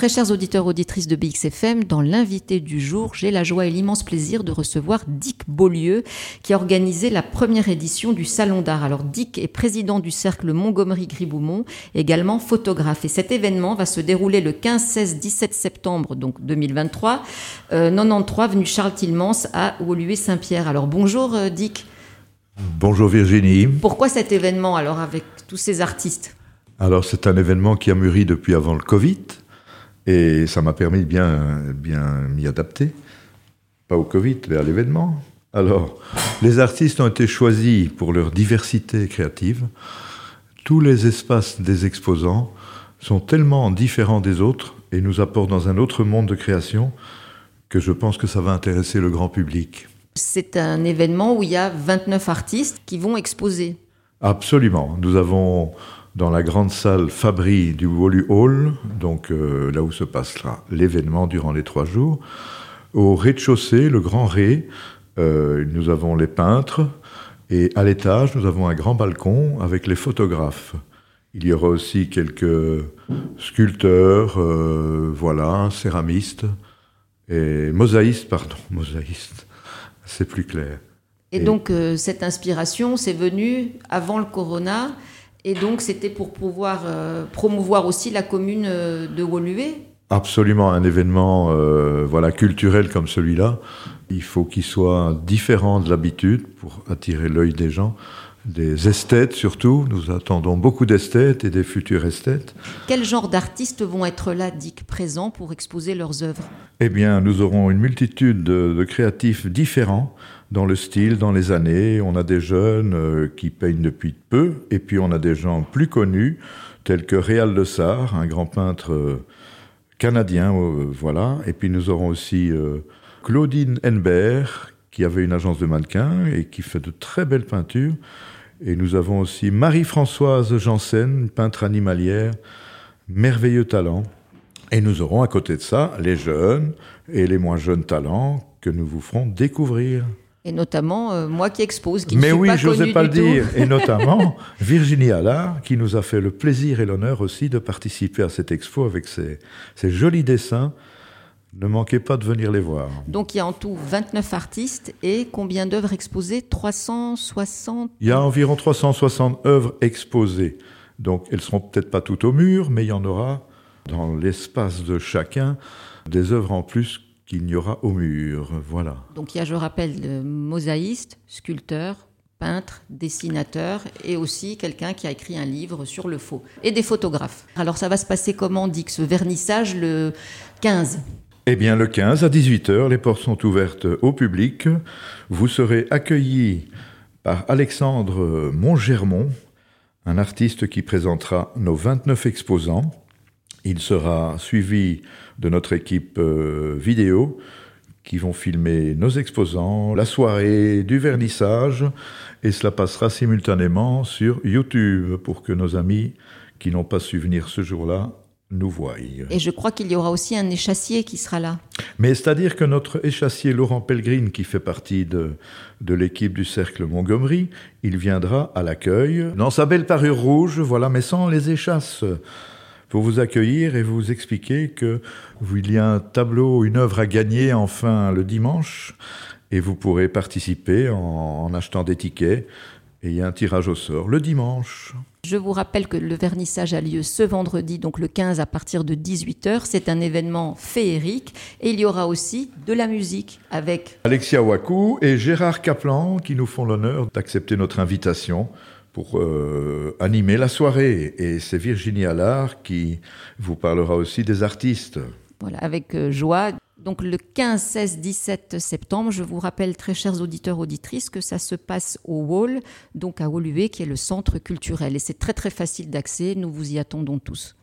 Très chers auditeurs, auditrices de BXFM, dans l'invité du jour, j'ai la joie et l'immense plaisir de recevoir Dick Beaulieu, qui a organisé la première édition du Salon d'Art. Alors, Dick est président du cercle Montgomery-Griboumont, également photographe. Et cet événement va se dérouler le 15, 16, 17 septembre, donc 2023, euh, 93, venu Charles Tilmans à Woluwe-Saint-Pierre. Alors, bonjour euh, Dick. Bonjour Virginie. Pourquoi cet événement, alors, avec tous ces artistes? Alors, c'est un événement qui a mûri depuis avant le Covid. Et ça m'a permis de bien, bien m'y adapter. Pas au Covid, mais à l'événement. Alors, les artistes ont été choisis pour leur diversité créative. Tous les espaces des exposants sont tellement différents des autres et nous apportent dans un autre monde de création que je pense que ça va intéresser le grand public. C'est un événement où il y a 29 artistes qui vont exposer. Absolument. Nous avons dans la grande salle Fabry du Wolu Hall, donc euh, là où se passera l'événement durant les trois jours. Au rez-de-chaussée, le grand ré, euh, nous avons les peintres, et à l'étage, nous avons un grand balcon avec les photographes. Il y aura aussi quelques sculpteurs, euh, voilà, céramistes, et mosaïstes, pardon, mosaïstes, c'est plus clair. Et, et donc, euh, cette inspiration, c'est venu avant le corona et donc, c'était pour pouvoir euh, promouvoir aussi la commune euh, de Woluwe. Absolument, un événement euh, voilà, culturel comme celui-là, il faut qu'il soit différent de l'habitude pour attirer l'œil des gens, des esthètes surtout. Nous attendons beaucoup d'esthètes et des futurs esthètes. Quel genre d'artistes vont être là, Dick, présents pour exposer leurs œuvres? Eh bien, nous aurons une multitude de, de créatifs différents dans le style, dans les années. On a des jeunes euh, qui peignent depuis peu, et puis on a des gens plus connus, tels que Réal Le Sar, un grand peintre euh, canadien, euh, voilà. Et puis nous aurons aussi Claudine Henbert, qui avait une agence de mannequins et qui fait de très belles peintures. Et nous avons aussi Marie-Françoise Janssen, peintre animalière, merveilleux talent. Et nous aurons à côté de ça les jeunes et les moins jeunes talents que nous vous ferons découvrir. Et notamment euh, moi qui expose, qui Mais ne suis oui, pas je n'osais pas du le dire. Et notamment Virginie Allard, qui nous a fait le plaisir et l'honneur aussi de participer à cette expo avec ses, ses jolis dessins. Ne manquez pas de venir les voir. Donc, il y a en tout 29 artistes et combien d'œuvres exposées? 360 Il y a environ 360 œuvres exposées. Donc, elles seront peut-être pas toutes au mur, mais il y en aura dans l'espace de chacun des œuvres en plus qu'il n'y aura au mur. Voilà. Donc, il y a, je rappelle, de mosaïstes, sculpteurs, peintres, dessinateurs et aussi quelqu'un qui a écrit un livre sur le faux et des photographes. Alors, ça va se passer comment, Dick, ce vernissage le 15 Eh bien, le 15 à 18h, les portes sont ouvertes au public. Vous serez accueillis par Alexandre Montgermont, un artiste qui présentera nos 29 exposants. Il sera suivi de notre équipe euh, vidéo qui vont filmer nos exposants, la soirée du vernissage, et cela passera simultanément sur YouTube pour que nos amis qui n'ont pas su venir ce jour-là nous voient. Et je crois qu'il y aura aussi un échassier qui sera là. Mais c'est-à-dire que notre échassier Laurent Pellegrine, qui fait partie de, de l'équipe du Cercle Montgomery, il viendra à l'accueil dans sa belle parure rouge, voilà, mais sans les échasses, pour vous accueillir et vous expliquer que il y a un tableau, une œuvre à gagner enfin le dimanche, et vous pourrez participer en, en achetant des tickets. Et il y a un tirage au sort le dimanche. Je vous rappelle que le vernissage a lieu ce vendredi, donc le 15 à partir de 18h. C'est un événement féerique et il y aura aussi de la musique avec Alexia Wakou et Gérard Kaplan qui nous font l'honneur d'accepter notre invitation pour euh, animer la soirée. Et c'est Virginie Allard qui vous parlera aussi des artistes. Voilà, avec euh, joie. Donc le 15, 16, 17 septembre, je vous rappelle, très chers auditeurs, auditrices, que ça se passe au Wall, donc à Woluwe, qui est le centre culturel. Et c'est très très facile d'accès, nous vous y attendons tous.